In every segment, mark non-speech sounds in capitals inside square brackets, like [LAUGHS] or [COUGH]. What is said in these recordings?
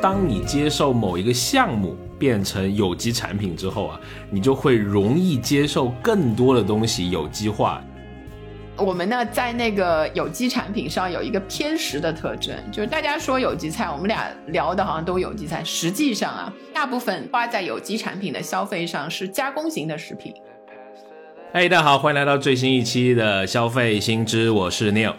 当你接受某一个项目变成有机产品之后啊，你就会容易接受更多的东西有机化。我们呢，在那个有机产品上有一个偏食的特征，就是大家说有机菜，我们俩聊的好像都有机菜，实际上啊，大部分花在有机产品的消费上是加工型的食品。嘿，大家好，欢迎来到最新一期的消费新知，我是 Neil。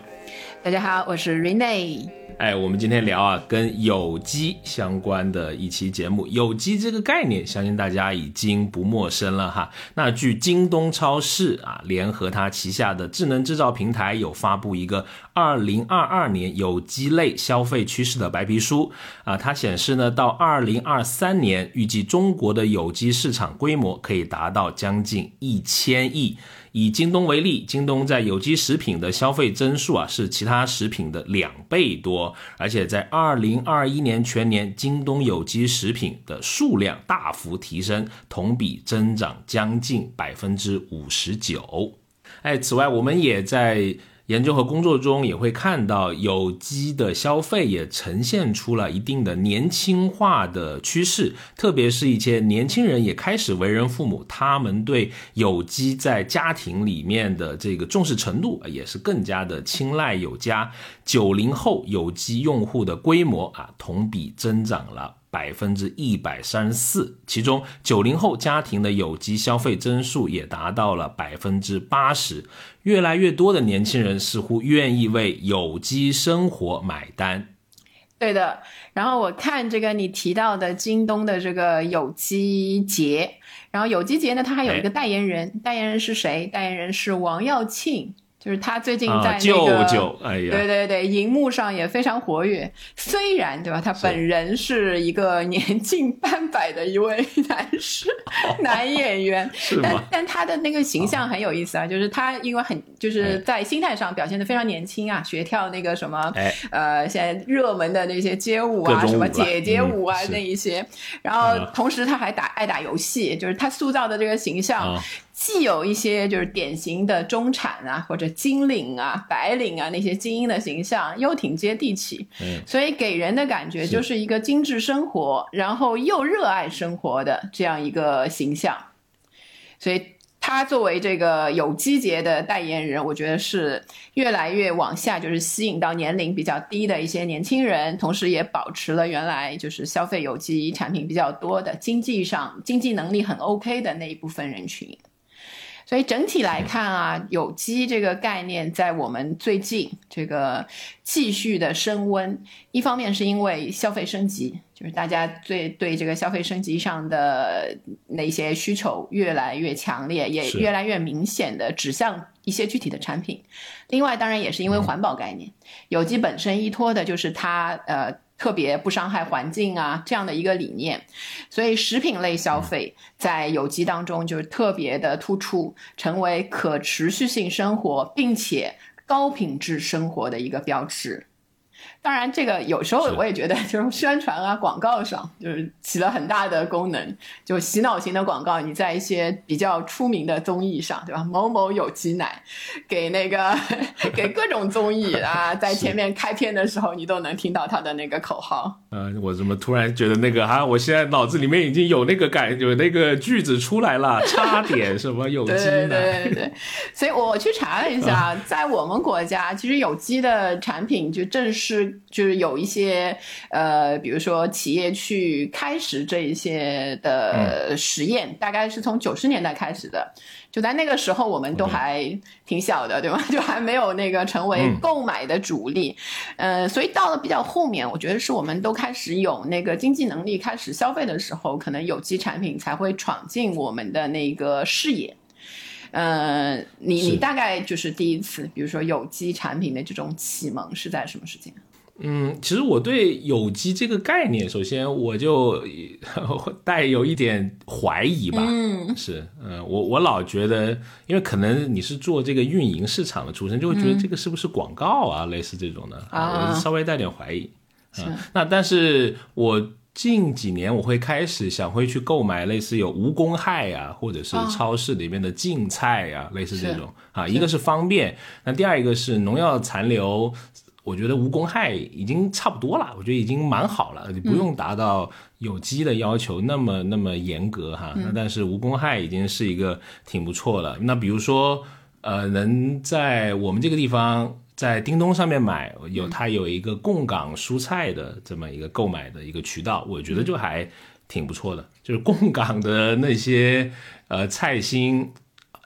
大家好，我是 Rene。哎，我们今天聊啊，跟有机相关的一期节目。有机这个概念，相信大家已经不陌生了哈。那据京东超市啊，联合它旗下的智能制造平台，有发布一个二零二二年有机类消费趋势的白皮书啊。它显示呢，到二零二三年，预计中国的有机市场规模可以达到将近一千亿。以京东为例，京东在有机食品的消费增速啊是其他食品的两倍多，而且在二零二一年全年，京东有机食品的数量大幅提升，同比增长将近百分之五十九。哎，此外，我们也在。研究和工作中也会看到，有机的消费也呈现出了一定的年轻化的趋势，特别是一些年轻人也开始为人父母，他们对有机在家庭里面的这个重视程度也是更加的青睐有加。九零后有机用户的规模啊，同比增长了。百分之一百三十四，其中九零后家庭的有机消费增速也达到了百分之八十，越来越多的年轻人似乎愿意为有机生活买单。对的，然后我看这个你提到的京东的这个有机节，然后有机节呢，它还有一个代言人，代言人是谁？代言人是王耀庆。就是他最近在那个，对对对，荧幕上也非常活跃。虽然对吧，他本人是一个年近半百的一位男士，[LAUGHS] 男演员，[LAUGHS] 但但他的那个形象很有意思啊，就是他因为很就是在心态上表现的非常年轻啊，学跳那个什么呃现在热门的那些街舞啊，什么姐姐舞啊那一些，然后同时他还打爱打游戏，就是他塑造的这个形象。既有一些就是典型的中产啊，或者金领啊、白领啊那些精英的形象，又挺接地气，所以给人的感觉就是一个精致生活，然后又热爱生活的这样一个形象。所以他作为这个有机节的代言人，我觉得是越来越往下，就是吸引到年龄比较低的一些年轻人，同时也保持了原来就是消费有机产品比较多的经济上经济能力很 OK 的那一部分人群。所以整体来看啊，有机这个概念在我们最近这个继续的升温。一方面是因为消费升级，就是大家对对这个消费升级上的那些需求越来越强烈，也越来越明显的指向一些具体的产品。另外，当然也是因为环保概念，有机本身依托的就是它呃。特别不伤害环境啊，这样的一个理念，所以食品类消费在有机当中就是特别的突出，成为可持续性生活并且高品质生活的一个标志。当然，这个有时候我也觉得，就是宣传啊、广告上，[LAUGHS] 就是起了很大的功能。就洗脑型的广告，你在一些比较出名的综艺上，对吧？某某有机奶，给那个 [LAUGHS] 给各种综艺啊，在前面开篇的时候，你都能听到他的那个口号。嗯，我怎么突然觉得那个啊？我现在脑子里面已经有那个感，有那个句子出来了，[LAUGHS] 差点什么有机奶。对对对。所以我去查了一下，在我们国家，其实有机的产品就正式。就是有一些呃，比如说企业去开始这一些的实验，大概是从九十年代开始的。就在那个时候，我们都还挺小的，对吧？[LAUGHS] 就还没有那个成为购买的主力。呃，所以到了比较后面，我觉得是我们都开始有那个经济能力开始消费的时候，可能有机产品才会闯进我们的那个视野。呃，你你大概就是第一次，比如说有机产品的这种启蒙是在什么时间？嗯，其实我对有机这个概念，首先我就 [LAUGHS] 带有一点怀疑吧。嗯，是，嗯，我我老觉得，因为可能你是做这个运营市场的出身，就会觉得这个是不是广告啊，类似这种的，啊我稍微带点怀疑。嗯，那但是我近几年我会开始想会去购买类似有无公害呀，或者是超市里面的净菜呀，类似这种啊，一个是方便，那第二一个是农药残留。我觉得无公害已经差不多了，我觉得已经蛮好了，你不用达到有机的要求那么那么严格哈。那但是无公害已经是一个挺不错了。那比如说，呃，能在我们这个地方在叮咚上面买，有它有一个供港蔬菜的这么一个购买的一个渠道，我觉得就还挺不错的。就是供港的那些呃菜心。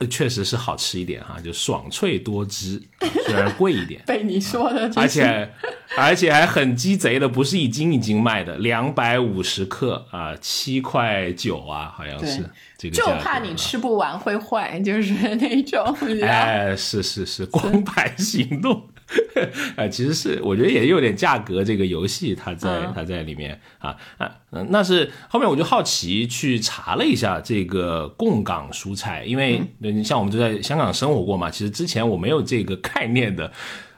确实是好吃一点哈，就爽脆多汁，虽然贵一点。[LAUGHS] 被你说的，而且而且还很鸡贼的，不是一斤一斤卖的，两百五十克啊，七块九啊，好像是这个。就怕你吃不完会坏，就是 [LAUGHS] 那种。哎，是是是，光盘行动。啊，[LAUGHS] 其实是我觉得也有点价格这个游戏，它在它在里面啊啊，那是后面我就好奇去查了一下这个供港蔬菜，因为像我们就在香港生活过嘛，其实之前我没有这个概念的。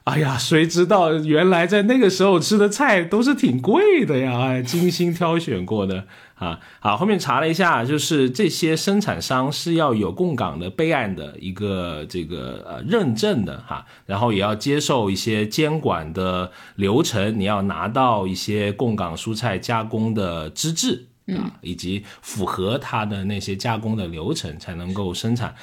哎呀，谁知道原来在那个时候吃的菜都是挺贵的呀，精心挑选过的啊。好，后面查了一下，就是这些生产商是要有供港的备案的一个这个呃认证的哈，然后也要接受一些监管的流程，你要拿到一些供港蔬菜加工的资质啊，以及符合它的那些加工的流程才能够生产。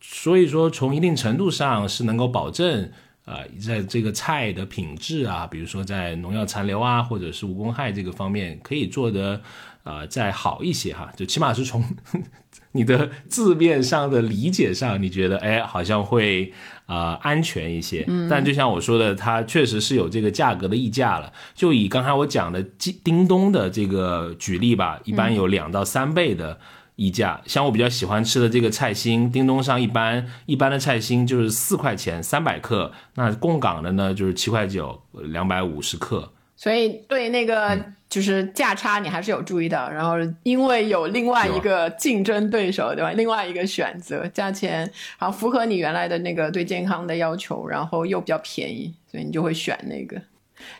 所以说，从一定程度上是能够保证。啊，在这个菜的品质啊，比如说在农药残留啊，或者是无公害这个方面，可以做的啊再好一些哈，就起码是从 [LAUGHS] 你的字面上的理解上，你觉得哎好像会啊安全一些。嗯，但就像我说的，它确实是有这个价格的溢价了。就以刚才我讲的叮咚的这个举例吧，一般有两到三倍的。溢价，像我比较喜欢吃的这个菜心，叮咚上一般一般的菜心就是四块钱三百克，那供港的呢就是七块九两百五十克。所以对那个就是价差你还是有注意到，然后因为有另外一个竞争对手对吧？另外一个选择，价钱好符合你原来的那个对健康的要求，然后又比较便宜，所以你就会选那个。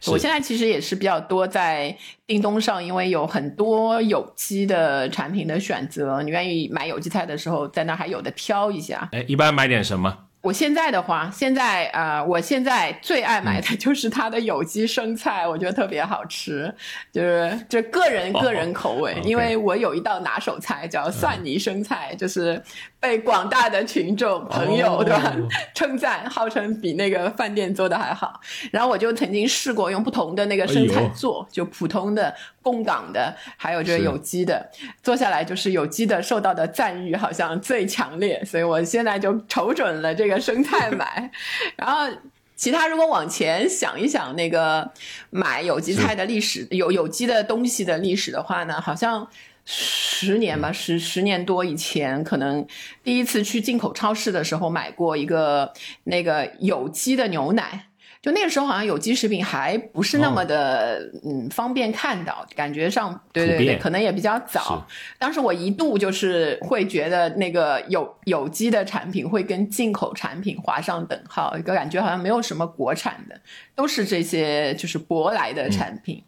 我现在其实也是比较多在叮咚上，因为有很多有机的产品的选择，你愿意买有机菜的时候，在那还有的挑一下。哎，一般买点什么？我现在的话，现在啊，我现在最爱买的就是它的有机生菜，我觉得特别好吃，就是就个人个人口味，因为我有一道拿手菜叫蒜泥生菜，就是被广大的群众朋友对吧 [LAUGHS] 称赞，号称比那个饭店做的还好。然后我就曾经试过用不同的那个生菜做，就普通的。供港的，还有这个有机的，做下来就是有机的受到的赞誉好像最强烈，所以我现在就瞅准了这个生菜买。[LAUGHS] 然后其他如果往前想一想，那个买有机菜的历史，有有机的东西的历史的话呢，好像十年吧，十十年多以前，可能第一次去进口超市的时候买过一个那个有机的牛奶。就那个时候，好像有机食品还不是那么的嗯方便看到，感觉上对对对，可能也比较早。当时我一度就是会觉得那个有有机的产品会跟进口产品划上等号，一个感觉好像没有什么国产的，都是这些就是舶来的产品。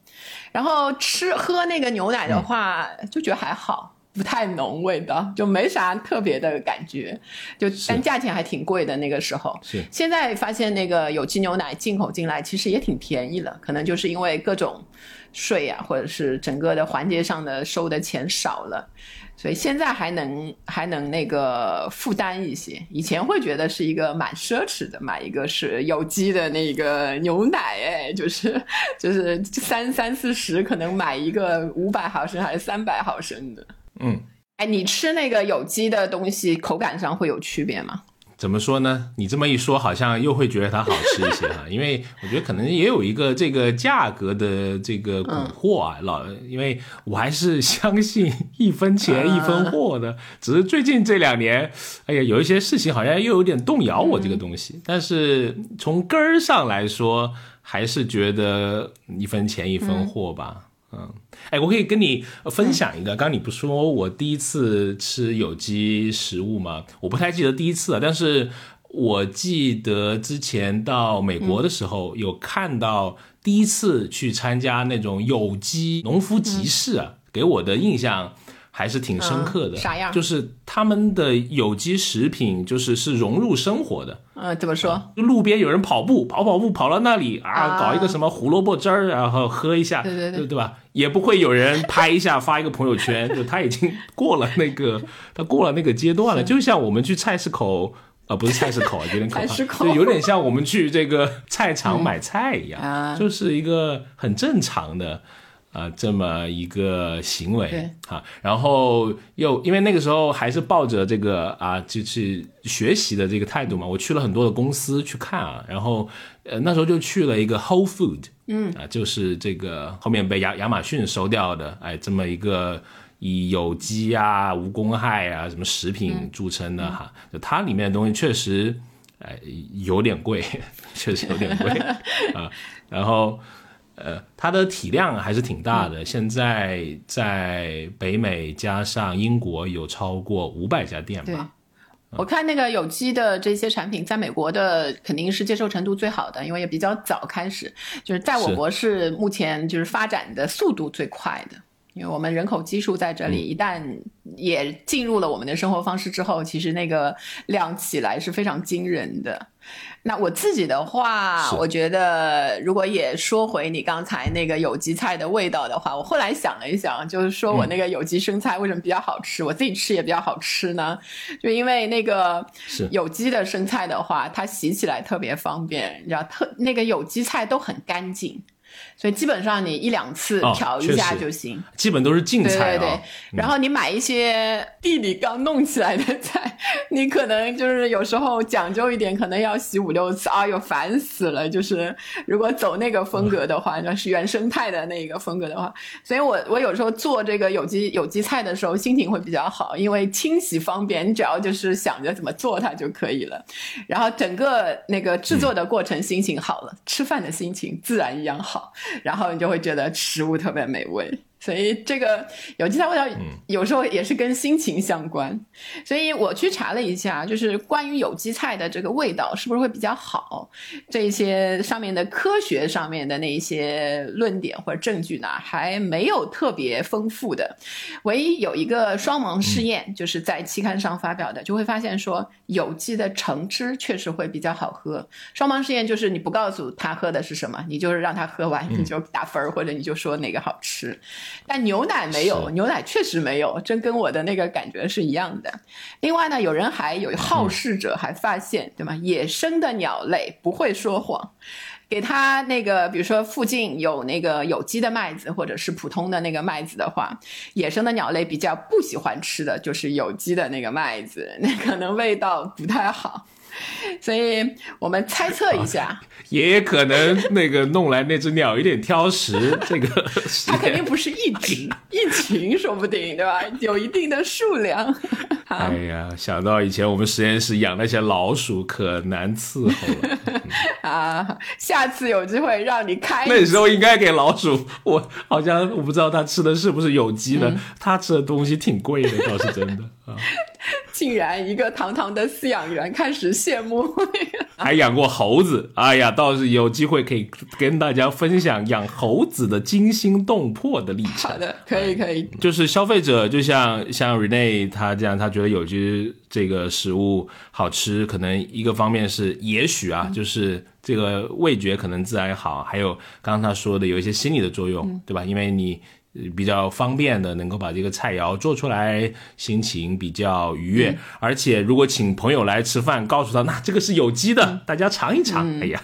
然后吃喝那个牛奶的话，就觉得还好。不太浓味道，就没啥特别的感觉，就但价钱还挺贵的那个时候。是现在发现那个有机牛奶进口进来，其实也挺便宜了，可能就是因为各种税啊，或者是整个的环节上的收的钱少了，所以现在还能还能那个负担一些。以前会觉得是一个蛮奢侈的，买一个是有机的那个牛奶，哎，就是就是三三四十，可能买一个五百毫升还是三百毫升的。嗯，哎，你吃那个有机的东西，口感上会有区别吗？怎么说呢？你这么一说，好像又会觉得它好吃一些哈。[LAUGHS] 因为我觉得可能也有一个这个价格的这个蛊惑啊，老，因为我还是相信一分钱一分货的。只是最近这两年，哎呀，有一些事情好像又有点动摇我这个东西。但是从根儿上来说，还是觉得一分钱一分货吧。嗯，哎，我可以跟你分享一个。刚刚你不说我第一次吃有机食物吗？我不太记得第一次了，但是我记得之前到美国的时候有看到第一次去参加那种有机农夫集市啊，给我的印象还是挺深刻的。啥样？就是他们的有机食品，就是是融入生活的。嗯，怎么说？就路边有人跑步，跑跑步跑到那里啊，搞一个什么胡萝卜汁儿，然后喝一下，对对对，对吧？也不会有人拍一下发一个朋友圈，[LAUGHS] 就他已经过了那个，他过了那个阶段了。就像我们去菜市口，呃，不是菜市口，有点可怕，就有点像我们去这个菜场买菜一样，就是一个很正常的。啊，这么一个行为啊，然后又因为那个时候还是抱着这个啊，就是学习的这个态度嘛，我去了很多的公司去看啊，然后呃那时候就去了一个 Whole Food，嗯。啊，就是这个后面被亚亚马逊收掉的，哎，这么一个以有机啊、无公害啊什么食品著称的哈，就它里面的东西确实哎有点贵，[LAUGHS] 确实有点贵 [LAUGHS] 啊，然后。呃，它的体量还是挺大的，现在在北美加上英国有超过五百家店吧。我看那个有机的这些产品，在美国的肯定是接受程度最好的，因为也比较早开始，就是在我国是目前就是发展的速度最快的。因为我们人口基数在这里，一旦也进入了我们的生活方式之后，其实那个量起来是非常惊人的。那我自己的话，我觉得如果也说回你刚才那个有机菜的味道的话，我后来想了一想，就是说我那个有机生菜为什么比较好吃，我自己吃也比较好吃呢？就因为那个有机的生菜的话，它洗起来特别方便，你知道，特那个有机菜都很干净。所以基本上你一两次调一下就行，基本都是净菜对对对，然后你买一些地里刚弄起来的菜，[LAUGHS] 你可能就是有时候讲究一点，可能要洗五六次，哎呦烦死了！就是如果走那个风格的话，[LAUGHS] 那是原生态的那个风格的话，所以我我有时候做这个有机有机菜的时候，心情会比较好，因为清洗方便，你只要就是想着怎么做它就可以了。然后整个那个制作的过程，心情好了，吃饭的心情自然一样好。然后你就会觉得食物特别美味。所以这个有机菜味道有时候也是跟心情相关，所以我去查了一下，就是关于有机菜的这个味道是不是会比较好，这些上面的科学上面的那些论点或者证据呢，还没有特别丰富的。唯一有一个双盲试验，就是在期刊上发表的，就会发现说有机的橙汁确实会比较好喝。双盲试验就是你不告诉他喝的是什么，你就是让他喝完你就打分儿，或者你就说哪个好吃。但牛奶没有，牛奶确实没有，真跟我的那个感觉是一样的。另外呢，有人还有好事者还发现，对吗？野生的鸟类不会说谎，给它那个，比如说附近有那个有机的麦子或者是普通的那个麦子的话，野生的鸟类比较不喜欢吃的就是有机的那个麦子，那可能味道不太好。所以我们猜测一下，爷爷可能那个弄来那只鸟有点挑食，这个它肯定不是一只一群，说不定对吧？有一定的数量。哎呀，想到以前我们实验室养那些老鼠，可难伺候了 [LAUGHS] 啊！下次有机会让你开，那时候应该给老鼠。我好像我不知道它吃的是不是有机的，它吃的东西挺贵的，倒是真的啊。[LAUGHS] 竟然一个堂堂的饲养员开始羡慕，[LAUGHS] 还养过猴子。哎呀，倒是有机会可以跟大家分享养猴子的惊心动魄的历程。好的，可以可以。就是消费者，就像像 Rene 他这样，他觉得有些这个食物好吃，可能一个方面是也许啊，就是这个味觉可能自然好，还有刚刚他说的有一些心理的作用，对吧？因为你。比较方便的，能够把这个菜肴做出来，心情比较愉悦。而且如果请朋友来吃饭，告诉他那这个是有机的，大家尝一尝。哎呀，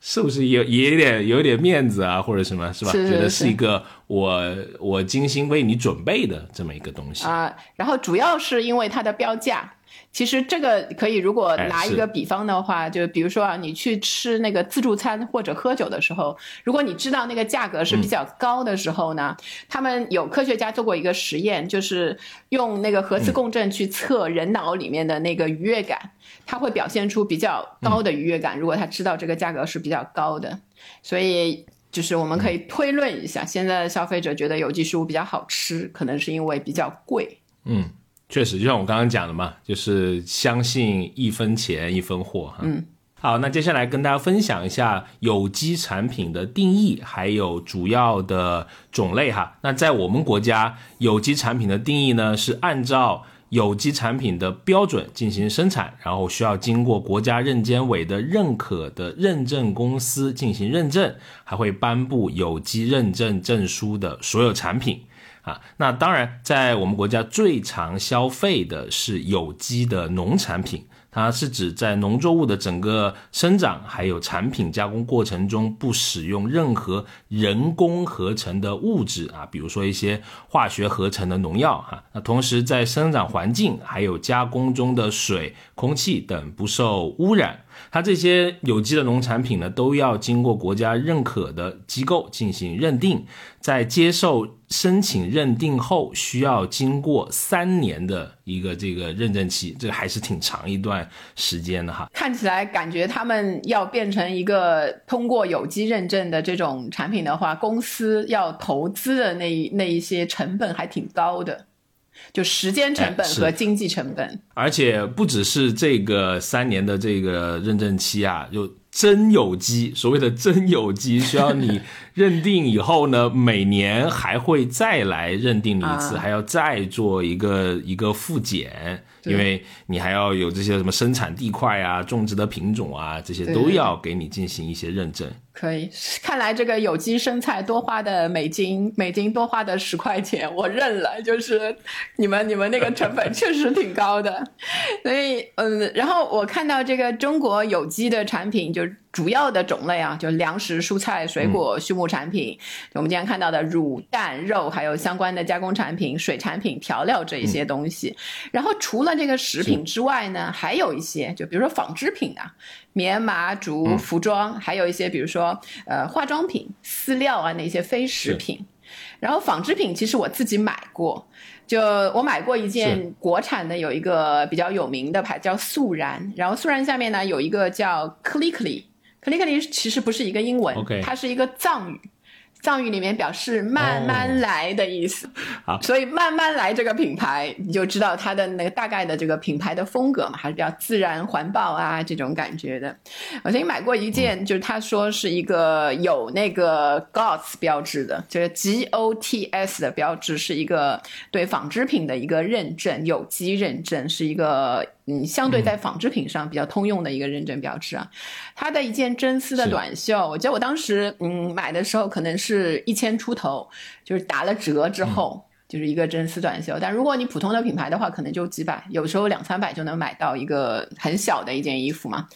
是不是有也有点有点面子啊，或者什么，是吧？觉得是一个我我精心为你准备的这么一个东西啊。然后主要是因为它的标价。其实这个可以，如果拿一个比方的话，就比如说啊，你去吃那个自助餐或者喝酒的时候，如果你知道那个价格是比较高的时候呢，他们有科学家做过一个实验，就是用那个核磁共振去测人脑里面的那个愉悦感，它会表现出比较高的愉悦感。如果他知道这个价格是比较高的，所以就是我们可以推论一下，现在的消费者觉得有机食物比较好吃，可能是因为比较贵。嗯。确实，就像我刚刚讲的嘛，就是相信一分钱一分货哈。嗯，好，那接下来跟大家分享一下有机产品的定义，还有主要的种类哈。那在我们国家，有机产品的定义呢是按照有机产品的标准进行生产，然后需要经过国家认监委的认可的认证公司进行认证，还会颁布有机认证证书的所有产品啊。那当然，在我们国家最常消费的是有机的农产品。它是指在农作物的整个生长还有产品加工过程中不使用任何人工合成的物质啊，比如说一些化学合成的农药哈。那同时在生长环境还有加工中的水、空气等不受污染。它这些有机的农产品呢，都要经过国家认可的机构进行认定，在接受申请认定后，需要经过三年的一个这个认证期，这还是挺长一段时间的哈。看起来感觉他们要变成一个通过有机认证的这种产品的话，公司要投资的那那一些成本还挺高的。就时间成本和经济成本，而且不只是这个三年的这个认证期啊，就真有机，所谓的真有机，需要你认定以后呢，每年还会再来认定你一次，还要再做一个一个复检。因为你还要有这些什么生产地块啊、种植的品种啊，这些都要给你进行一些认证。可以，看来这个有机生菜多花的美金，美金多花的十块钱，我认了。就是你们你们那个成本确实挺高的，所以嗯，然后我看到这个中国有机的产品就。主要的种类啊，就粮食、蔬菜、水果、畜牧产品，我们今天看到的乳、蛋、肉，还有相关的加工产品、水产品、调料这一些东西。然后除了这个食品之外呢，还有一些，就比如说纺织品啊，棉麻竹、服装，还有一些比如说呃化妆品、饲料啊那些非食品。然后纺织品其实我自己买过。就我买过一件国产的，有一个比较有名的牌叫素然，然后素然下面呢有一个叫 Clickly，Clickly 其实不是一个英文，它是一个藏语。藏语里面表示慢慢来的意思，好，所以慢慢来这个品牌，你就知道它的那个大概的这个品牌的风格嘛，还是比较自然环保啊这种感觉的。我曾经买过一件，就是他说是一个有那个 GOTS 标志的，就是 G O T S 的标志，是一个对纺织品的一个认证，有机认证，是一个嗯相对在纺织品上比较通用的一个认证标志啊。它的一件真丝的短袖，我记得我当时嗯买的时候可能是。一千出头，就是打了折之后，就是一个真丝短袖。但如果你普通的品牌的话，可能就几百，有时候两三百就能买到一个很小的一件衣服嘛。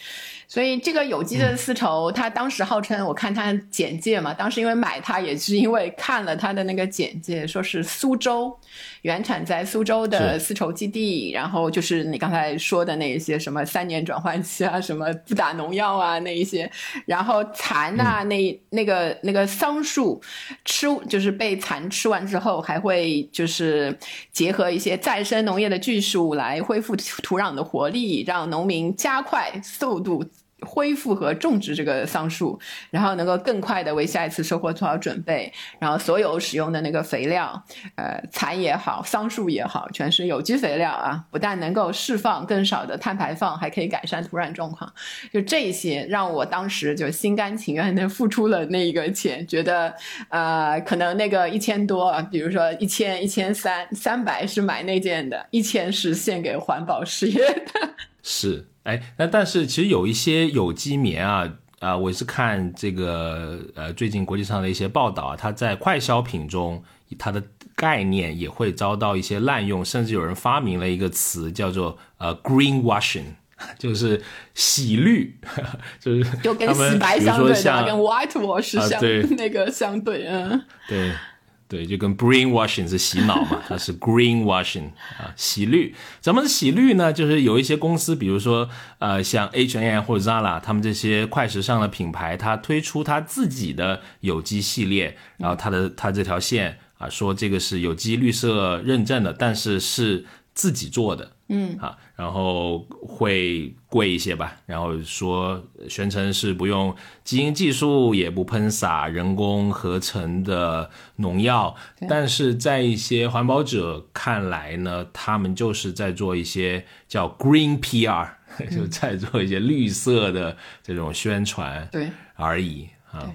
所以这个有机的丝绸，它当时号称，我看它简介嘛，当时因为买它也是因为看了它的那个简介，说是苏州原产在苏州的丝绸基地，然后就是你刚才说的那一些什么三年转换期啊，什么不打农药啊那一些，然后蚕啊那那个那个桑树吃就是被蚕吃完之后，还会就是结合一些再生农业的技术来恢复土壤的活力，让农民加快速度。恢复和种植这个桑树，然后能够更快的为下一次收获做好准备。然后所有使用的那个肥料，呃，蚕也好，桑树也好，全是有机肥料啊！不但能够释放更少的碳排放，还可以改善土壤状况。就这些，让我当时就心甘情愿的付出了那一个钱，觉得呃，可能那个一千多，比如说一千、一千三、三百是买那件的，一千是献给环保事业的。[LAUGHS] 是。哎，那但是其实有一些有机棉啊，啊，我是看这个呃最近国际上的一些报道啊，它在快消品中，它的概念也会遭到一些滥用，甚至有人发明了一个词叫做呃 green washing，[LAUGHS] 就是洗绿，[LAUGHS] 就是就跟洗白相对的，跟 white wash 相那个相对，嗯，对。对，就跟 brainwashing 是洗脑嘛，[LAUGHS] 它是 greenwashing 啊，洗绿。怎么洗绿呢？就是有一些公司，比如说呃，像 hnm 或者 Zara，他们这些快时尚的品牌，它推出它自己的有机系列，然后它的它这条线啊，说这个是有机绿色认证的，但是是自己做的。嗯，啊，然后会贵一些吧，然后说宣称是不用基因技术，也不喷洒人工合成的农药，但是在一些环保者看来呢，他们就是在做一些叫 green PR，[LAUGHS] 就在做一些绿色的这种宣传，对。而已啊。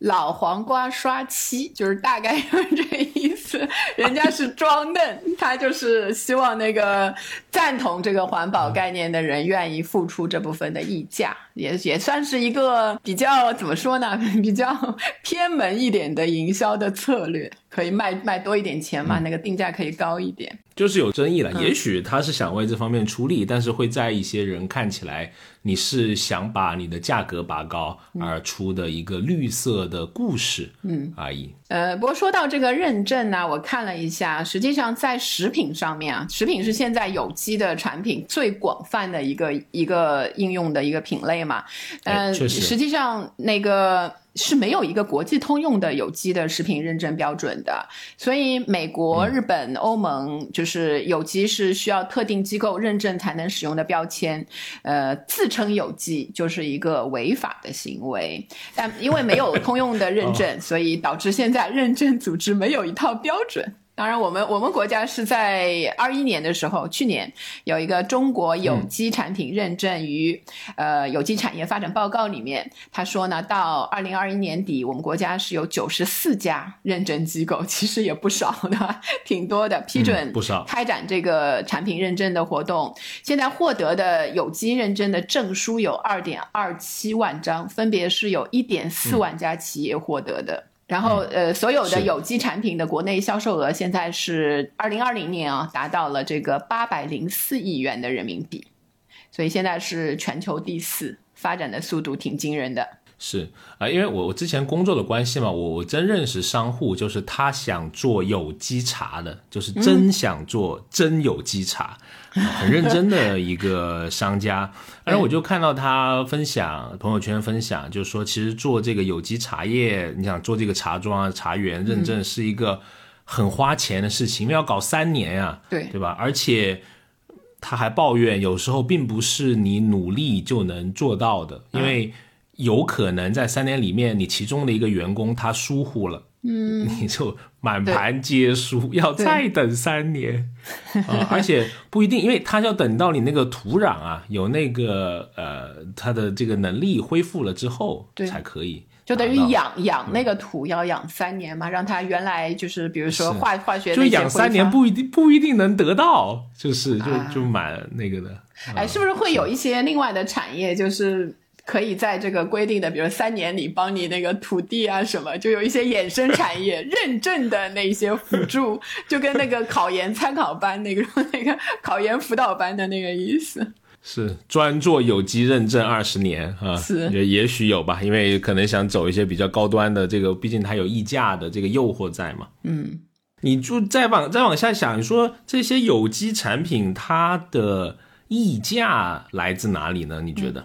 老黄瓜刷漆，就是大概就是这意思。人家是装嫩，他就是希望那个赞同这个环保概念的人愿意付出这部分的溢价，也也算是一个比较怎么说呢，[LAUGHS] 比较偏门一点的营销的策略，可以卖卖多一点钱嘛，那个定价可以高一点。就是有争议了，也许他是想为这方面出力，但是会在一些人看起来，你是想把你的价格拔高而出的一个绿色的故事，嗯而已。呃，不过说到这个认证呢，我看了一下，实际上在食品上面啊，食品是现在有机的产品最广泛的一个一个应用的一个品类嘛，嗯，实际上那个。是没有一个国际通用的有机的食品认证标准的，所以美国、日本、欧盟就是有机是需要特定机构认证才能使用的标签，呃，自称有机就是一个违法的行为。但因为没有通用的认证，[LAUGHS] 所以导致现在认证组织没有一套标准。当然，我们我们国家是在二一年的时候，去年有一个中国有机产品认证与呃有机产业发展报告里面，他说呢，到二零二一年底，我们国家是有九十四家认证机构，其实也不少的，[LAUGHS] 挺多的，批准不少开展这个产品认证的活动。现在获得的有机认证的证书有二点二七万张，分别是有一点四万家企业获得的。然后，呃，所有的有机产品的国内销售额现在是二零二零年啊，达到了这个八百零四亿元的人民币，所以现在是全球第四，发展的速度挺惊人的。是啊，因为我我之前工作的关系嘛，我我真认识商户，就是他想做有机茶的，就是真想做真有机茶，很认真的一个商家。然后我就看到他分享朋友圈分享，就是说其实做这个有机茶叶，你想做这个茶庄啊、茶园认证是一个很花钱的事情，因为要搞三年呀，对对吧？而且他还抱怨，有时候并不是你努力就能做到的，因为。有可能在三年里面，你其中的一个员工他疏忽了，嗯，你就满盘皆输，要再等三年啊！而且不一定，因为他要等到你那个土壤啊有那个呃它的这个能力恢复了之后，才可以。就等于养养那个土要养三年嘛，让它原来就是比如说化化学就养三年不一定不一定能得到，就是就就蛮那个的。哎，是不是会有一些另外的产业就是？可以在这个规定的，比如三年里帮你那个土地啊什么，就有一些衍生产业认证的那些辅助，就跟那个考研参考班那个那个考研辅导班的那个意思。是专做有机认证二十年啊，是也也许有吧，因为可能想走一些比较高端的这个，毕竟它有溢价的这个诱惑在嘛。嗯，你就再往再往下想，你说这些有机产品它的溢价来自哪里呢？你觉得？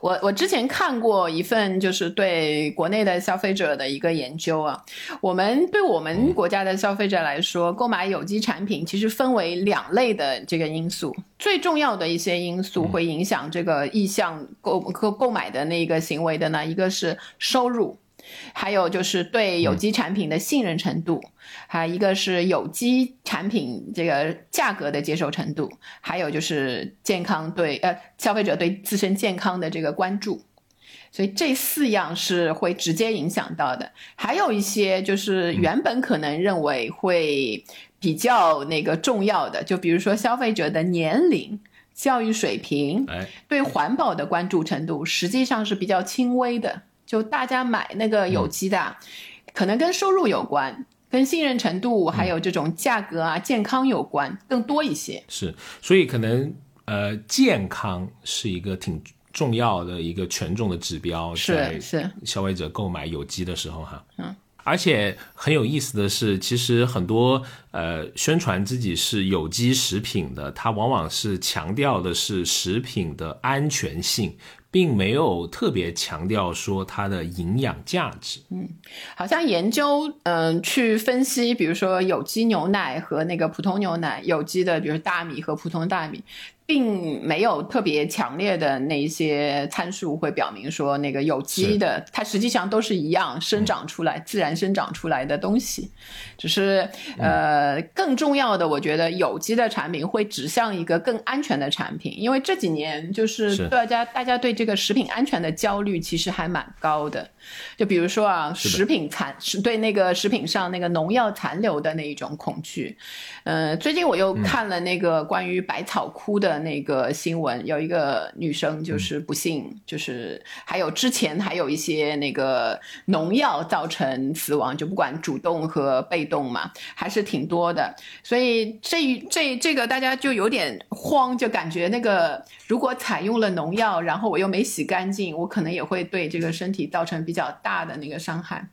我我之前看过一份就是对国内的消费者的一个研究啊，我们对我们国家的消费者来说，购买有机产品其实分为两类的这个因素，最重要的一些因素会影响这个意向购购购买的那个行为的呢，一个是收入。还有就是对有机产品的信任程度，还有一个是有机产品这个价格的接受程度，还有就是健康对呃消费者对自身健康的这个关注，所以这四样是会直接影响到的。还有一些就是原本可能认为会比较那个重要的，就比如说消费者的年龄、教育水平、对环保的关注程度，实际上是比较轻微的。就大家买那个有机的，可能跟收入有关，跟信任程度还有这种价格啊、健康有关更多一些。是，所以可能呃，健康是一个挺重要的一个权重的指标，是是消费者购买有机的时候哈。嗯。而且很有意思的是，其实很多呃宣传自己是有机食品的，它往往是强调的是食品的安全性。并没有特别强调说它的营养价值。嗯，好像研究，嗯，去分析，比如说有机牛奶和那个普通牛奶，有机的，比如大米和普通大米。并没有特别强烈的那些参数会表明说那个有机的，它实际上都是一样生长出来、自然生长出来的东西，只是呃更重要的，我觉得有机的产品会指向一个更安全的产品，因为这几年就是。大家大家对这个食品安全的焦虑其实还蛮高的，就比如说啊，食品残是对那个食品上那个农药残留的那一种恐惧，呃，最近我又看了那个关于百草枯的。那个新闻有一个女生就是不幸，就是还有之前还有一些那个农药造成死亡，就不管主动和被动嘛，还是挺多的。所以这这这个大家就有点慌，就感觉那个如果采用了农药，然后我又没洗干净，我可能也会对这个身体造成比较大的那个伤害。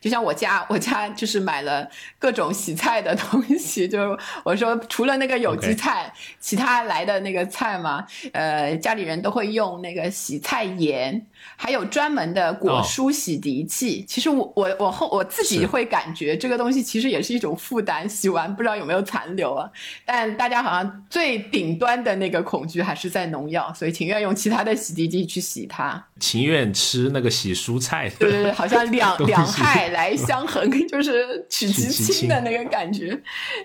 就像我家，我家就是买了各种洗菜的东西，就是我说除了那个有机菜，其他来的那个菜嘛，呃，家里人都会用那个洗菜盐。还有专门的果蔬洗涤剂，其实我我我后我自己会感觉这个东西其实也是一种负担，洗完不知道有没有残留啊。但大家好像最顶端的那个恐惧还是在农药，所以情愿用其他的洗涤剂去洗它，情愿吃那个洗蔬菜。对对对，好像两 [LAUGHS] 两害来相衡，[LAUGHS] 就是取其轻的那个感觉，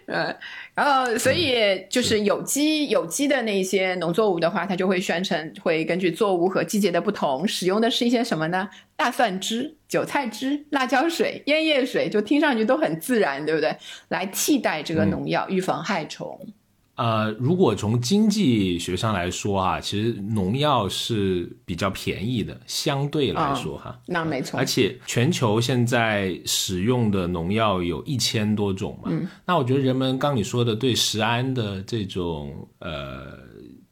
呃。然后，所以就是有机有机的那些农作物的话，它就会宣称会根据作物和季节的不同，使用的是一些什么呢？大蒜汁、韭菜汁、辣椒水、烟叶水，就听上去都很自然，对不对？来替代这个农药，预防害虫。呃，如果从经济学上来说啊，其实农药是比较便宜的，相对来说哈，那没错。而且全球现在使用的农药有一千多种嘛，那我觉得人们刚你说的对食安的这种呃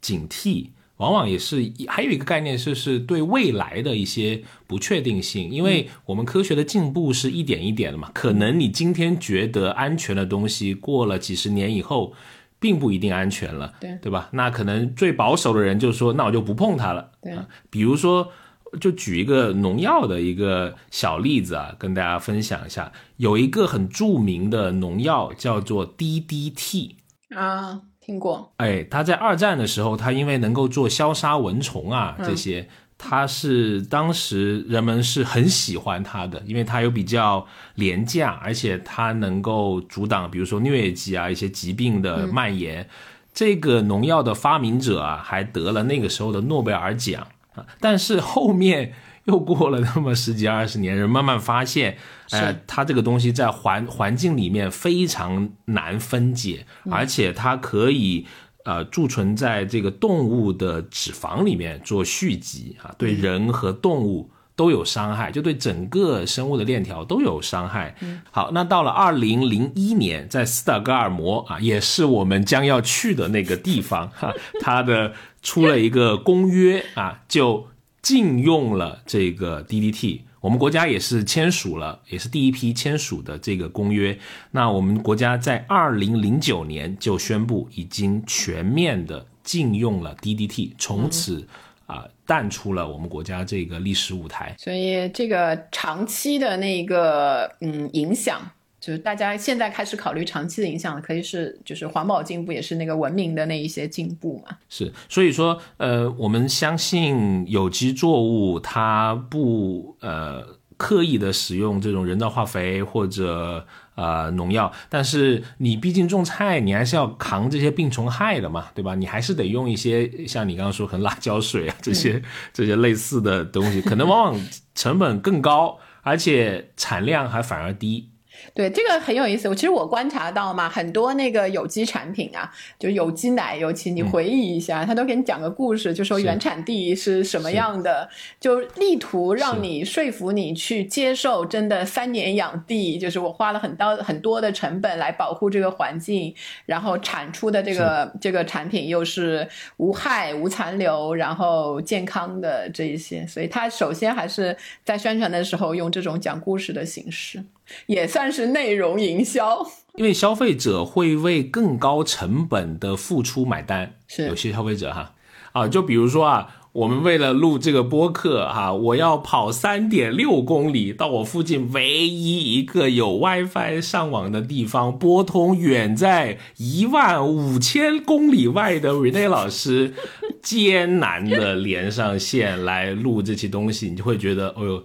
警惕，往往也是还有一个概念，就是对未来的一些不确定性，因为我们科学的进步是一点一点的嘛，可能你今天觉得安全的东西，过了几十年以后。并不一定安全了，对对吧？那可能最保守的人就说，那我就不碰它了。对，比如说，就举一个农药的一个小例子啊，跟大家分享一下。有一个很著名的农药叫做 DDT 啊，听过。哎，它在二战的时候，它因为能够做消杀蚊虫啊这些。它是当时人们是很喜欢它的，因为它有比较廉价，而且它能够阻挡，比如说疟疾啊一些疾病的蔓延。这个农药的发明者啊，还得了那个时候的诺贝尔奖啊。但是后面又过了那么十几二十年，人慢慢发现，哎，它这个东西在环环境里面非常难分解，而且它可以。呃，贮存在这个动物的脂肪里面做蓄积啊，对人和动物都有伤害，就对整个生物的链条都有伤害。好，那到了二零零一年，在斯德哥尔摩啊，也是我们将要去的那个地方哈，它的出了一个公约啊，就禁用了这个 DDT。我们国家也是签署了，也是第一批签署的这个公约。那我们国家在二零零九年就宣布已经全面的禁用了 DDT，从此啊淡出了我们国家这个历史舞台。所以这个长期的那个嗯影响。就是大家现在开始考虑长期的影响，可以是就是环保进步，也是那个文明的那一些进步嘛。是，所以说，呃，我们相信有机作物它不呃刻意的使用这种人造化肥或者呃农药，但是你毕竟种菜，你还是要扛这些病虫害的嘛，对吧？你还是得用一些像你刚刚说很辣椒水啊这些这些类似的东西，可能往往成本更高，而且产量还反而低。对这个很有意思，我其实我观察到嘛，很多那个有机产品啊，就有机奶，尤其你回忆一下，他都给你讲个故事，就说原产地是什么样的，就力图让你说服你去接受，真的三年养地，就是我花了很多很多的成本来保护这个环境，然后产出的这个这个产品又是无害无残留，然后健康的这一些，所以他首先还是在宣传的时候用这种讲故事的形式。也算是内容营销，因为消费者会为更高成本的付出买单。是有些消费者哈啊，就比如说啊，我们为了录这个播客哈，我要跑三点六公里到我附近唯一一个有 WiFi 上网的地方，拨通远在一万五千公里外的 Rene 老师，[LAUGHS] 艰难的连上线来录这期东西，你就会觉得，哦呦，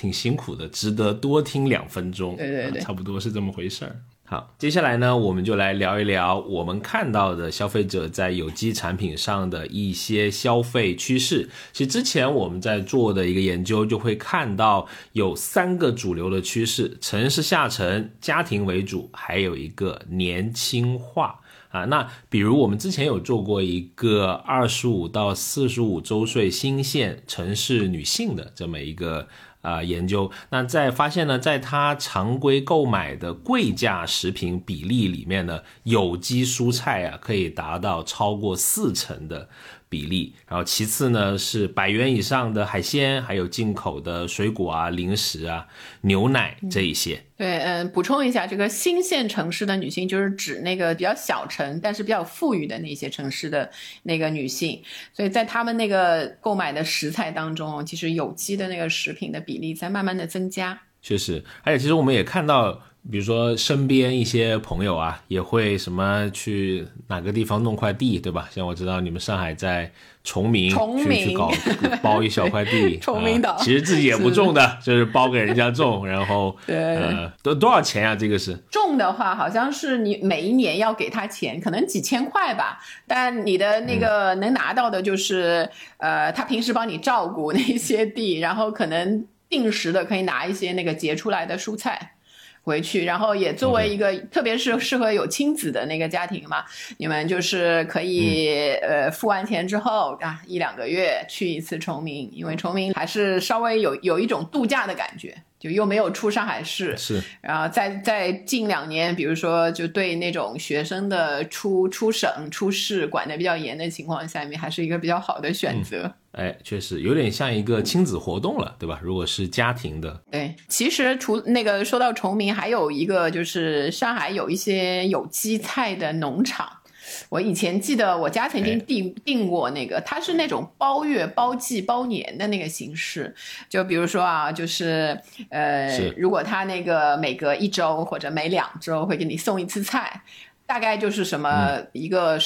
挺辛苦的，值得多听两分钟。对对对，差不多是这么回事儿。好，接下来呢，我们就来聊一聊我们看到的消费者在有机产品上的一些消费趋势。其实之前我们在做的一个研究，就会看到有三个主流的趋势：城市下沉、家庭为主，还有一个年轻化啊。那比如我们之前有做过一个二十五到四十五周岁新线城市女性的这么一个。啊，研究那在发现呢，在他常规购买的贵价食品比例里面呢，有机蔬菜啊可以达到超过四成的。比例，然后其次呢是百元以上的海鲜，还有进口的水果啊、零食啊、牛奶这一些。对，嗯，补充一下，这个新县城市的女性就是指那个比较小城，但是比较富裕的那些城市的那个女性，所以在他们那个购买的食材当中，其实有机的那个食品的比例在慢慢的增加。确实，而且其实我们也看到。比如说身边一些朋友啊，也会什么去哪个地方弄块地，对吧？像我知道你们上海在崇明去去搞 [LAUGHS] 包一小块地，崇明岛其实自己也不种的，就是包给人家种，[LAUGHS] 然后呃，多多少钱啊？这个是种的话，好像是你每一年要给他钱，可能几千块吧。但你的那个能拿到的就是呃，他平时帮你照顾那些地，然后可能定时的可以拿一些那个结出来的蔬菜。回去，然后也作为一个，特别是适合有亲子的那个家庭嘛，你们就是可以呃付完钱之后啊，一两个月去一次崇明，因为崇明还是稍微有有一种度假的感觉。就又没有出上海市，是，然后在在近两年，比如说就对那种学生的出出省出市管的比较严的情况下面，还是一个比较好的选择。哎，确实有点像一个亲子活动了，对吧？如果是家庭的，对，其实除那个说到崇明，还有一个就是上海有一些有机菜的农场。我以前记得我家曾经订订过那个，它是那种包月、包季、包年的那个形式。就比如说啊，就是呃，如果他那个每隔一周或者每两周会给你送一次菜。大概就是什么一个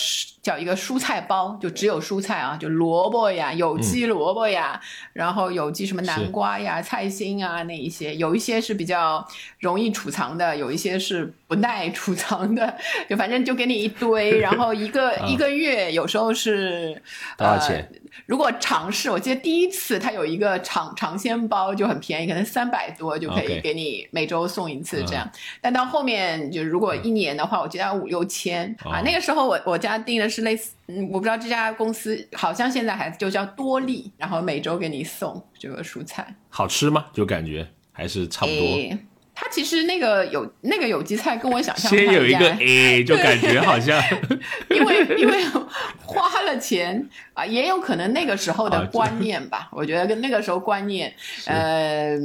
叫一个蔬菜包，就只有蔬菜啊，就萝卜呀，有机萝卜呀，然后有机什么南瓜呀、菜心啊那一些，有一些是比较容易储藏的，有一些是不耐储藏的，就反正就给你一堆，然后一个 [LAUGHS] 一个月有时候是多少钱？如果尝试，我记得第一次它有一个尝尝鲜包就很便宜，可能三百多就可以给你每周送一次这样。但到后面就如果一年的话，我记得要五六千啊。那个时候我我家订的是类似，嗯，我不知道这家公司好像现在还就叫多利，然后每周给你送这个蔬菜。好吃吗？就感觉还是差不多。它其实那个有那个有机菜跟我想象先有一个 A，就感觉好像，[LAUGHS] 因为因为花了钱啊，也有可能那个时候的观念吧。我觉得跟那个时候观念，呃，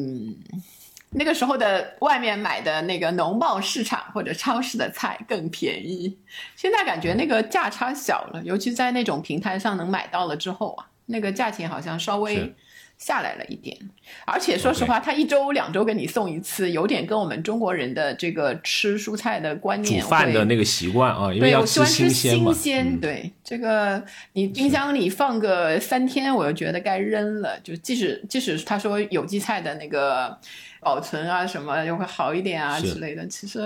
那个时候的外面买的那个农贸市场或者超市的菜更便宜。现在感觉那个价差小了，尤其在那种平台上能买到了之后啊，那个价钱好像稍微。下来了一点，而且说实话，他一周两周给你送一次，有点跟我们中国人的这个吃蔬菜的观念、煮饭的那个习惯啊，因为要吃新鲜对，这个你冰箱里放个三天，我就觉得该扔了。就即使即使他说有机菜的那个保存啊什么又会好一点啊之类的，其实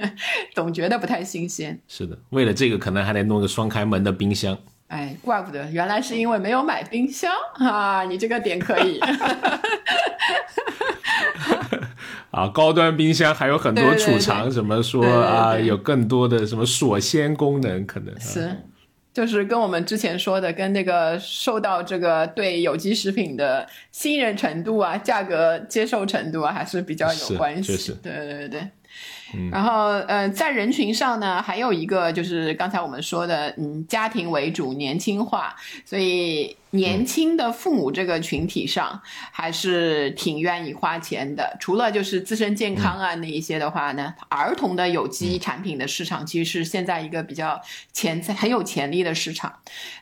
[LAUGHS] 总觉得不太新鲜。是的，为了这个，可能还得弄个双开门的冰箱。哎，怪不得，原来是因为没有买冰箱啊！你这个点可以。[LAUGHS] 啊，高端冰箱还有很多储藏，什么说啊，有更多的什么锁鲜功能，可能是，就是跟我们之前说的，跟那个受到这个对有机食品的信任程度啊，价格接受程度啊，还是比较有关系。对对对对。然后，呃，在人群上呢，还有一个就是刚才我们说的，嗯，家庭为主，年轻化，所以年轻的父母这个群体上，还是挺愿意花钱的。除了就是自身健康啊那一些的话呢，儿童的有机产品的市场其实是现在一个比较潜在很有潜力的市场。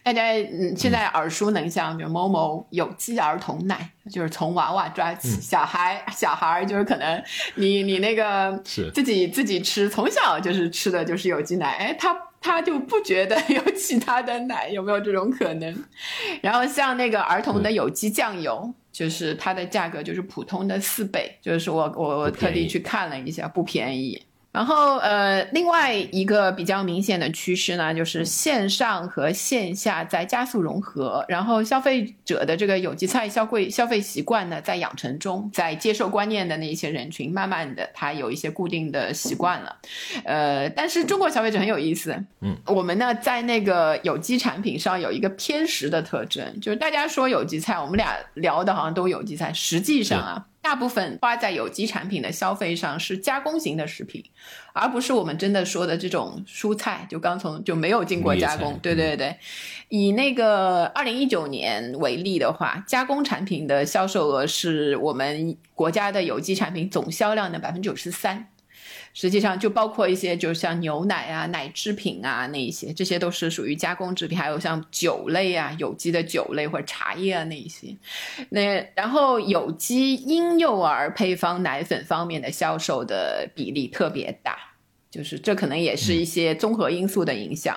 大家嗯现在耳熟能详，比如某某有机儿童奶，就是从娃娃抓起，小孩小孩就是可能你你那个自己自己吃，从小就是吃的就是有机奶，哎他。他就不觉得有其他的奶，有没有这种可能？[LAUGHS] 然后像那个儿童的有机酱油，就是它的价格就是普通的四倍，就是我我我特地去看了一下，不便宜。然后，呃，另外一个比较明显的趋势呢，就是线上和线下在加速融合。然后，消费者的这个有机菜消费消费习惯呢，在养成中，在接受观念的那一些人群，慢慢的，他有一些固定的习惯了。呃，但是中国消费者很有意思，嗯，我们呢，在那个有机产品上有一个偏食的特征，就是大家说有机菜，我们俩聊的好像都有机菜，实际上啊。大部分花在有机产品的消费上是加工型的食品，而不是我们真的说的这种蔬菜，就刚从就没有经过加工。对对对，以那个二零一九年为例的话，加工产品的销售额是我们国家的有机产品总销量的百分之九十三。实际上就包括一些，就像牛奶啊、奶制品啊那一些，这些都是属于加工制品。还有像酒类啊、有机的酒类或者茶叶啊那一些。那然后有机婴幼儿配方奶粉方面的销售的比例特别大。就是这可能也是一些综合因素的影响，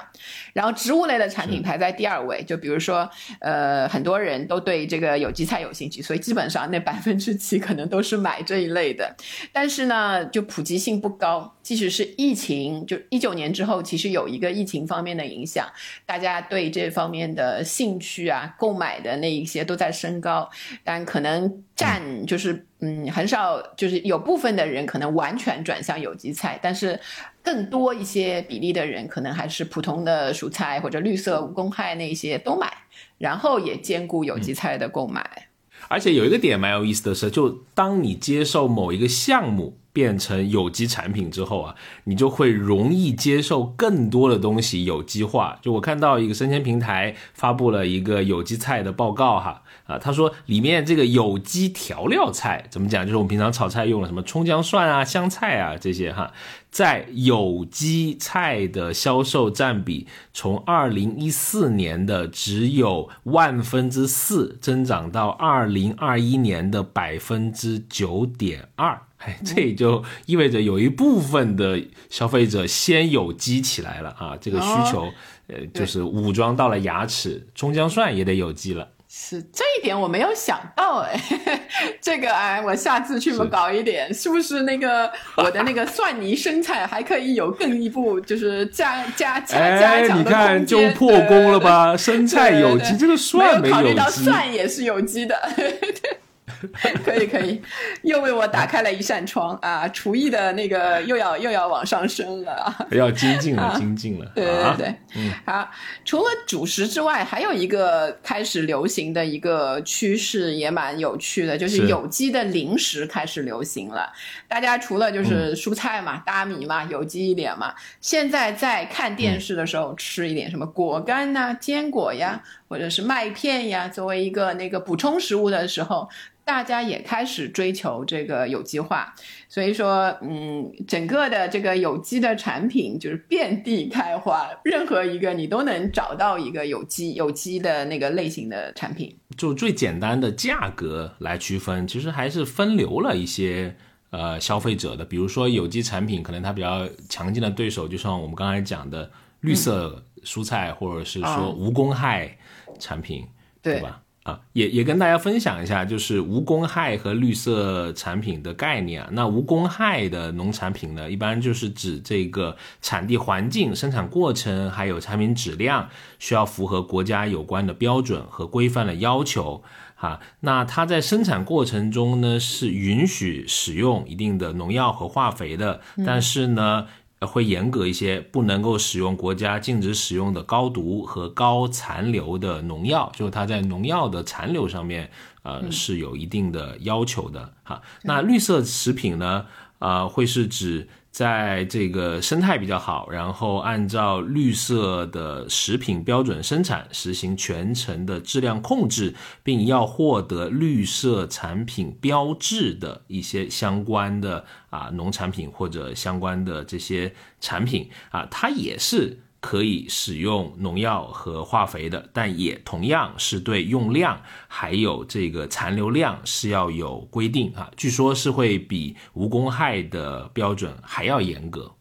然后植物类的产品排在第二位，就比如说，呃，很多人都对这个有机菜有兴趣，所以基本上那 [LAUGHS] 百分之七可能都是买这一类的，但是呢，就普及性不高。即使是疫情，就一九年之后，其实有一个疫情方面的影响，大家对这方面的兴趣啊、购买的那一些都在升高，但可能占就是嗯很少，就是有部分的人可能完全转向有机菜，但是更多一些比例的人可能还是普通的蔬菜或者绿色无公害那些都买，然后也兼顾有机菜的购买。而且有一个点蛮有意思的是，就当你接受某一个项目。变成有机产品之后啊，你就会容易接受更多的东西有机化。就我看到一个生鲜平台发布了一个有机菜的报告哈，啊，他说里面这个有机调料菜怎么讲？就是我们平常炒菜用了什么葱姜蒜啊、香菜啊这些哈，在有机菜的销售占比从二零一四年的只有万分之四增长到二零二一年的百分之九点二。哎，这也就意味着有一部分的消费者先有机起来了啊，这个需求，呃，就是武装到了牙齿，葱姜蒜也得有机了。是这一点我没有想到哎，[LAUGHS] 这个哎，我下次去搞一点，是不是那个 [LAUGHS] 我的那个蒜泥生菜还可以有更一步，就是加加加加奖的你看就破功了吧？生菜有机，这个蒜没有机，蒜也是有机的。[LAUGHS] [LAUGHS] 可以可以，又为我打开了一扇窗啊！厨艺的那个又要又要往上升了，[LAUGHS] 要精进了，精进了。对对对，嗯，好。除了主食之外，还有一个开始流行的一个趋势也蛮有趣的，就是有机的零食开始流行了。大家除了就是蔬菜嘛、大米嘛、有机一点嘛，现在在看电视的时候吃一点什么果干呐、坚果呀，或者是麦片呀，作为一个那个补充食物的时候。大家也开始追求这个有机化，所以说，嗯，整个的这个有机的产品就是遍地开花，任何一个你都能找到一个有机有机的那个类型的产品。就最简单的价格来区分，其实还是分流了一些呃消费者的。比如说有机产品，可能它比较强劲的对手，就像我们刚才讲的绿色蔬菜，或者是说无公害产品，对吧？啊，也也跟大家分享一下，就是无公害和绿色产品的概念啊。那无公害的农产品呢，一般就是指这个产地环境、生产过程还有产品质量需要符合国家有关的标准和规范的要求。哈，那它在生产过程中呢，是允许使用一定的农药和化肥的，但是呢。会严格一些，不能够使用国家禁止使用的高毒和高残留的农药，就是它在农药的残留上面，呃，是有一定的要求的哈。那绿色食品呢，啊，会是指。在这个生态比较好，然后按照绿色的食品标准生产，实行全程的质量控制，并要获得绿色产品标志的一些相关的啊农产品或者相关的这些产品啊，它也是。可以使用农药和化肥的，但也同样是对用量还有这个残留量是要有规定啊。据说是会比无公害的标准还要严格，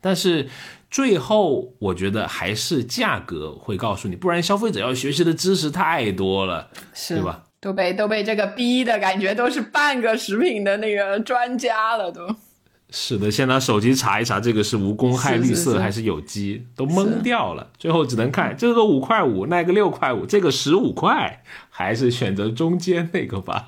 但是最后我觉得还是价格会告诉你，不然消费者要学习的知识太多了，是对吧？都被都被这个逼的感觉，都是半个食品的那个专家了都。是的，先拿手机查一查，这个是无公害绿色还是有机，都懵掉了。最后只能看这个五块五，那个六块五，这个十五块，还是选择中间那个吧。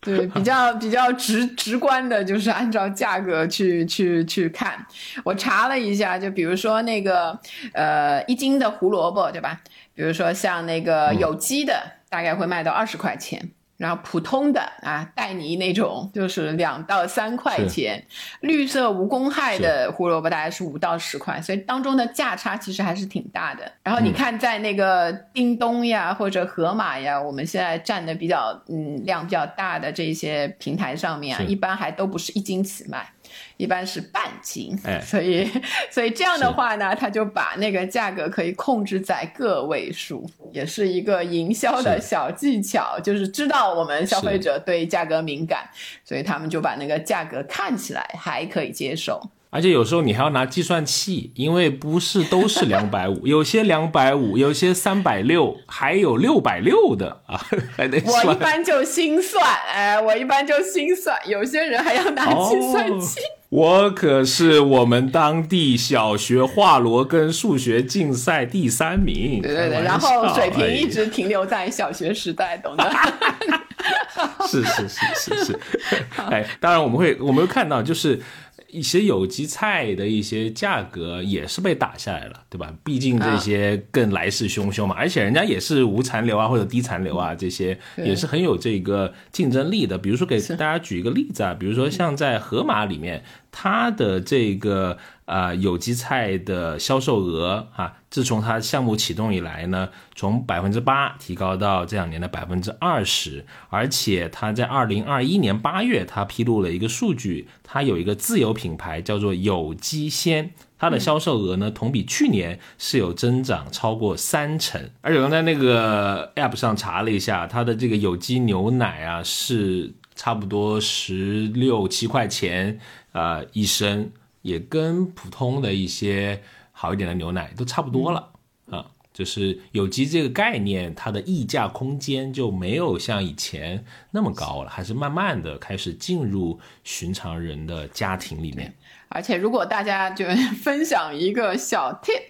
对，比较比较直直观的，就是按照价格去去去看。我查了一下，就比如说那个呃一斤的胡萝卜，对吧？比如说像那个有机的，大概会卖到二十块钱。然后普通的啊，带泥那种就是两到三块钱，绿色无公害的胡萝卜大概是五到十块，所以当中的价差其实还是挺大的。然后你看在那个叮咚呀或者盒马呀，我们现在占的比较嗯量比较大的这些平台上面啊，一般还都不是一斤起卖。一般是半斤，哎，[LAUGHS] 所以所以这样的话呢，他就把那个价格可以控制在个位数，也是一个营销的小技巧，就是知道我们消费者对价格敏感，所以他们就把那个价格看起来还可以接受。而且有时候你还要拿计算器，因为不是都是两百五，有些两百五，有些三百六，还有六百六的啊，还得算。我一般就心算，哎，我一般就心算，有些人还要拿计算器。我可是我们当地小学华罗庚数学竞赛第三名。对对对，然后水平一直停留在小学时代，懂的。[LAUGHS] 是是是是是，哎，当然我们会我们会看到就是。一些有机菜的一些价格也是被打下来了，对吧？毕竟这些更来势汹汹嘛，而且人家也是无残留啊或者低残留啊，这些也是很有这个竞争力的。比如说给大家举一个例子啊，比如说像在盒马里面，它的这个。啊，有机菜的销售额啊，自从它项目启动以来呢，从百分之八提高到这两年的百分之二十，而且它在二零二一年八月，它披露了一个数据，它有一个自有品牌叫做有机鲜，它的销售额呢，同比去年是有增长超过三成，而且刚才那个 app 上查了一下，它的这个有机牛奶啊，是差不多十六七块钱啊一升。也跟普通的一些好一点的牛奶都差不多了啊，就是有机这个概念，它的溢价空间就没有像以前那么高了，还是慢慢的开始进入寻常人的家庭里面。而且如果大家就分享一个小 tip，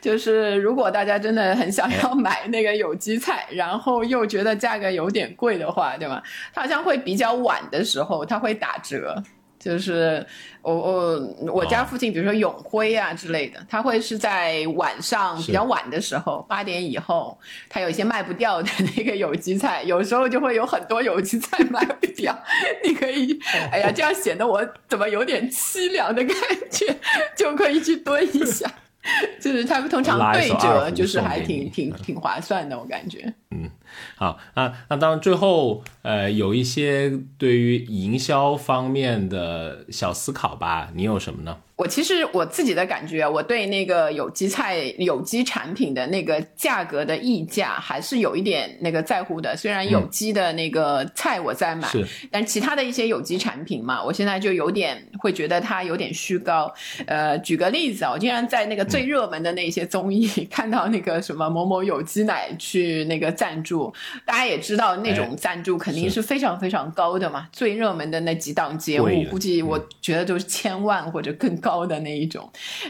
就是如果大家真的很想要买那个有机菜，然后又觉得价格有点贵的话，对吧？它好像会比较晚的时候，它会打折。就是我我我家附近，比如说永辉啊之类的，它会是在晚上比较晚的时候，八点以后，它有一些卖不掉的那个有机菜，有时候就会有很多有机菜卖不掉。你可以，[LAUGHS] 哎呀，这样显得我怎么有点凄凉的感觉，就可以去蹲一下。[LAUGHS] 就是他们通常对折，就是还挺挺挺划算的，我感觉。嗯，好，啊那当然最后呃有一些对于营销方面的小思考吧，你有什么呢？我其实我自己的感觉，我对那个有机菜、有机产品的那个价格的溢价还是有一点那个在乎的。虽然有机的那个菜我在买，但其他的一些有机产品嘛，我现在就有点会觉得它有点虚高。呃，举个例子啊，我经常在那个最热门的那些综艺 [LAUGHS] 看到那个什么某某有机奶去那个赞助，大家也知道那种赞助肯定是非常非常高的嘛。最热门的那几档节目，估计我觉得都是千万或者更。高的那一种，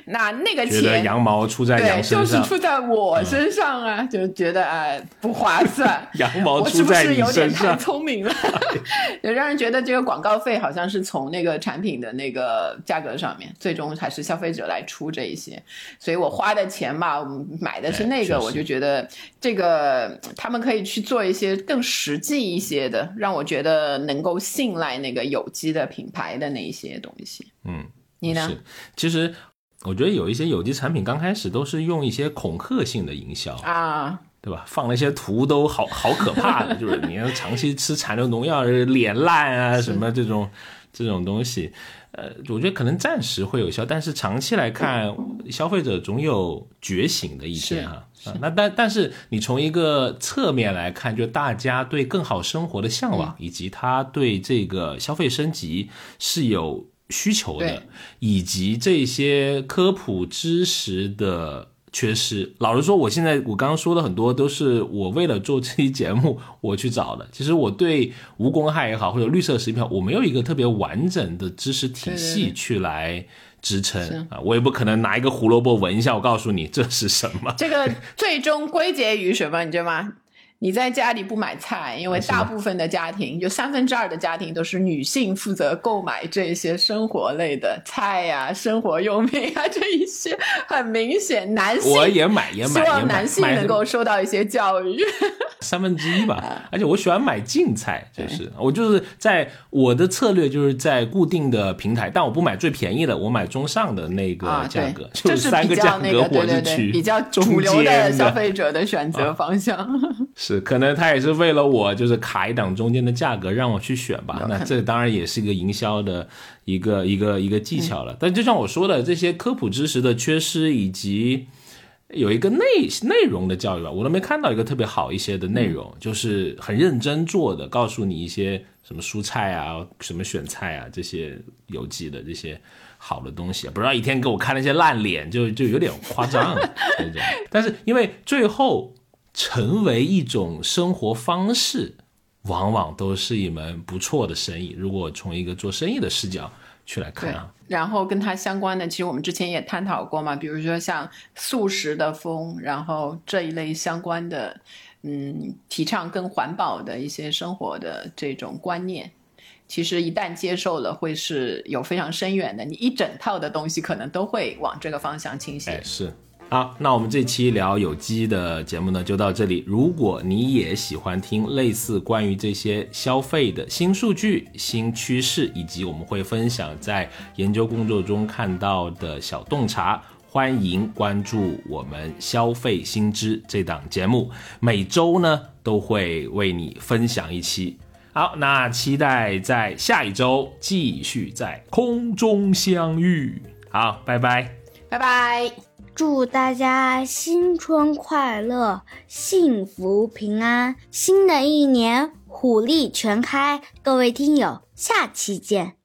那那个钱羊毛出在羊身上，就是出在我身上啊，就觉得啊不划算。[LAUGHS] 羊毛出在你身上，太聪明了，[LAUGHS] 也让人觉得这个广告费好像是从那个产品的那个价格上面，最终还是消费者来出这一些。所以我花的钱嘛，买的是那个，我就觉得这个他们可以去做一些更实际一些的，让我觉得能够信赖那个有机的品牌的那一些东西。嗯，你呢？其实我觉得有一些有机产品刚开始都是用一些恐吓性的营销啊，对吧？放那些图都好 [LAUGHS] 好可怕的，[LAUGHS] 就是你要长期吃残留农药，脸烂啊什么这种这种东西。呃，我觉得可能暂时会有效，但是长期来看，消费者总有觉醒的一天啊。那但但是你从一个侧面来看，就大家对更好生活的向往，以及他对这个消费升级是有需求的，以及这些科普知识的。缺失。老实说，我现在我刚刚说的很多都是我为了做这期节目我去找的。其实我对无公害也好，或者绿色食品，我没有一个特别完整的知识体系去来支撑啊。我也不可能拿一个胡萝卜闻一下，我告诉你这是什么。这个最终归结于什么？你知道吗？你在家里不买菜，因为大部分的家庭，就三分之二的家庭都是女性负责购买这些生活类的菜呀、生活用品啊这一些，很明显，男性我也买也买，希望男性能够受到一些教育。[LAUGHS] 三分之一吧，而且我喜欢买净菜，就是。我就是在我的策略就是在固定的平台，但我不买最便宜的，我买中上的那个价格，就是三个价格我是取比较主流的。消费者的选择方向。[LAUGHS] 是，可能他也是为了我，就是卡一档中间的价格让我去选吧。那这当然也是一个营销的一个一个一个技巧了。但就像我说的，这些科普知识的缺失以及。有一个内内容的教育吧，我都没看到一个特别好一些的内容，就是很认真做的，告诉你一些什么蔬菜啊，什么选菜啊，这些有机的这些好的东西，不知道一天给我看那些烂脸，就就有点夸张。[LAUGHS] 但是因为最后成为一种生活方式，往往都是一门不错的生意。如果从一个做生意的视角。去来看啊，然后跟它相关的，其实我们之前也探讨过嘛，比如说像素食的风，然后这一类相关的，嗯，提倡更环保的一些生活的这种观念，其实一旦接受了，会是有非常深远的，你一整套的东西可能都会往这个方向倾斜。是。好，那我们这期聊有机的节目呢，就到这里。如果你也喜欢听类似关于这些消费的新数据、新趋势，以及我们会分享在研究工作中看到的小洞察，欢迎关注我们消费新知这档节目，每周呢都会为你分享一期。好，那期待在下一周继续在空中相遇。好，拜拜，拜拜。祝大家新春快乐，幸福平安，新的一年虎力全开！各位听友，下期见。